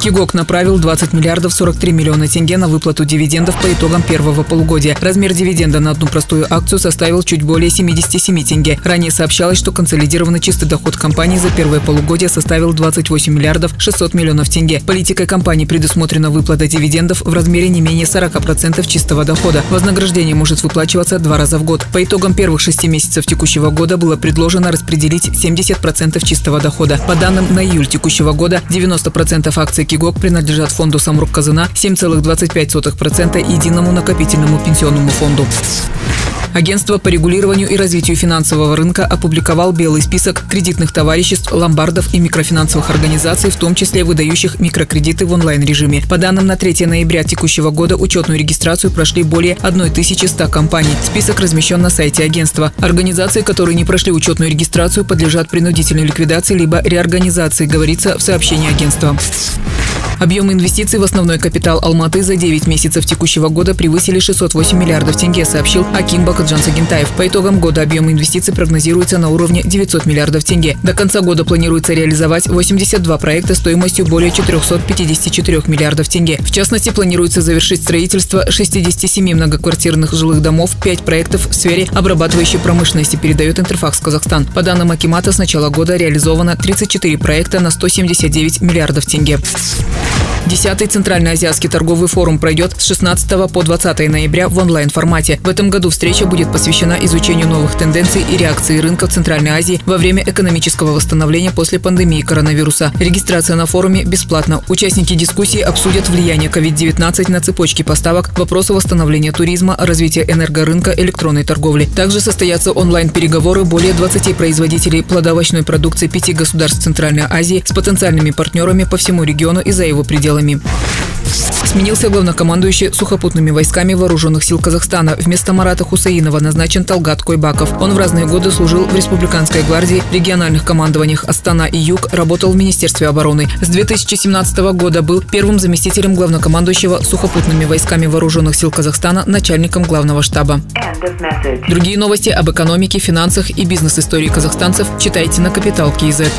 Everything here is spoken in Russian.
Кигок направил 20 миллиардов 43 миллиона тенге на выплату дивидендов по итогам первого полугодия. Размер дивиденда на одну простую акцию составил чуть более 77 тенге. Ранее сообщалось, что консолидированный чистый доход компании за первое полугодие составил 28 миллиардов 600 миллионов тенге. Политикой компании предусмотрена выплата дивидендов в размере не менее 40% чистого дохода. Вознаграждение может выплачиваться два раза в год. По итогам первых шести месяцев текущего года было предложено распределить 70% чистого дохода. По данным на июль текущего года 90% акций КИГОК принадлежат фонду Самрук Казана, 7,25% единому накопительному пенсионному фонду. Агентство по регулированию и развитию финансового рынка опубликовал белый список кредитных товариществ, ломбардов и микрофинансовых организаций, в том числе выдающих микрокредиты в онлайн-режиме. По данным на 3 ноября текущего года учетную регистрацию прошли более 1100 компаний. Список размещен на сайте агентства. Организации, которые не прошли учетную регистрацию, подлежат принудительной ликвидации либо реорганизации, говорится в сообщении агентства. Объемы инвестиций в основной капитал Алматы за 9 месяцев текущего года превысили 608 миллиардов тенге, сообщил Аким Бакаджан Сагентаев. По итогам года объем инвестиций прогнозируется на уровне 900 миллиардов тенге. До конца года планируется реализовать 82 проекта стоимостью более 454 миллиардов тенге. В частности, планируется завершить строительство 67 многоквартирных жилых домов, 5 проектов в сфере обрабатывающей промышленности, передает Интерфакс Казахстан. По данным Акимата, с начала года реализовано 34 проекта на 179 миллиардов тенге. Десятый Центральноазиатский торговый форум пройдет с 16 по 20 ноября в онлайн-формате. В этом году встреча будет посвящена изучению новых тенденций и реакции рынка в Центральной Азии во время экономического восстановления после пандемии коронавируса. Регистрация на форуме бесплатна. Участники дискуссии обсудят влияние COVID-19 на цепочки поставок, вопросы восстановления туризма, развития энергорынка, электронной торговли. Также состоятся онлайн-переговоры более 20 производителей плодовочной продукции пяти государств Центральной Азии с потенциальными партнерами по всему региону и за его пределами. Сменился главнокомандующий сухопутными войсками вооруженных сил Казахстана. Вместо Марата Хусаинова назначен Талгат Койбаков. Он в разные годы служил в Республиканской гвардии, региональных командованиях Астана и Юг, работал в Министерстве обороны. С 2017 года был первым заместителем главнокомандующего сухопутными войсками вооруженных сил Казахстана, начальником главного штаба. Другие новости об экономике, финансах и бизнес-истории казахстанцев читайте на Капитал Киезет.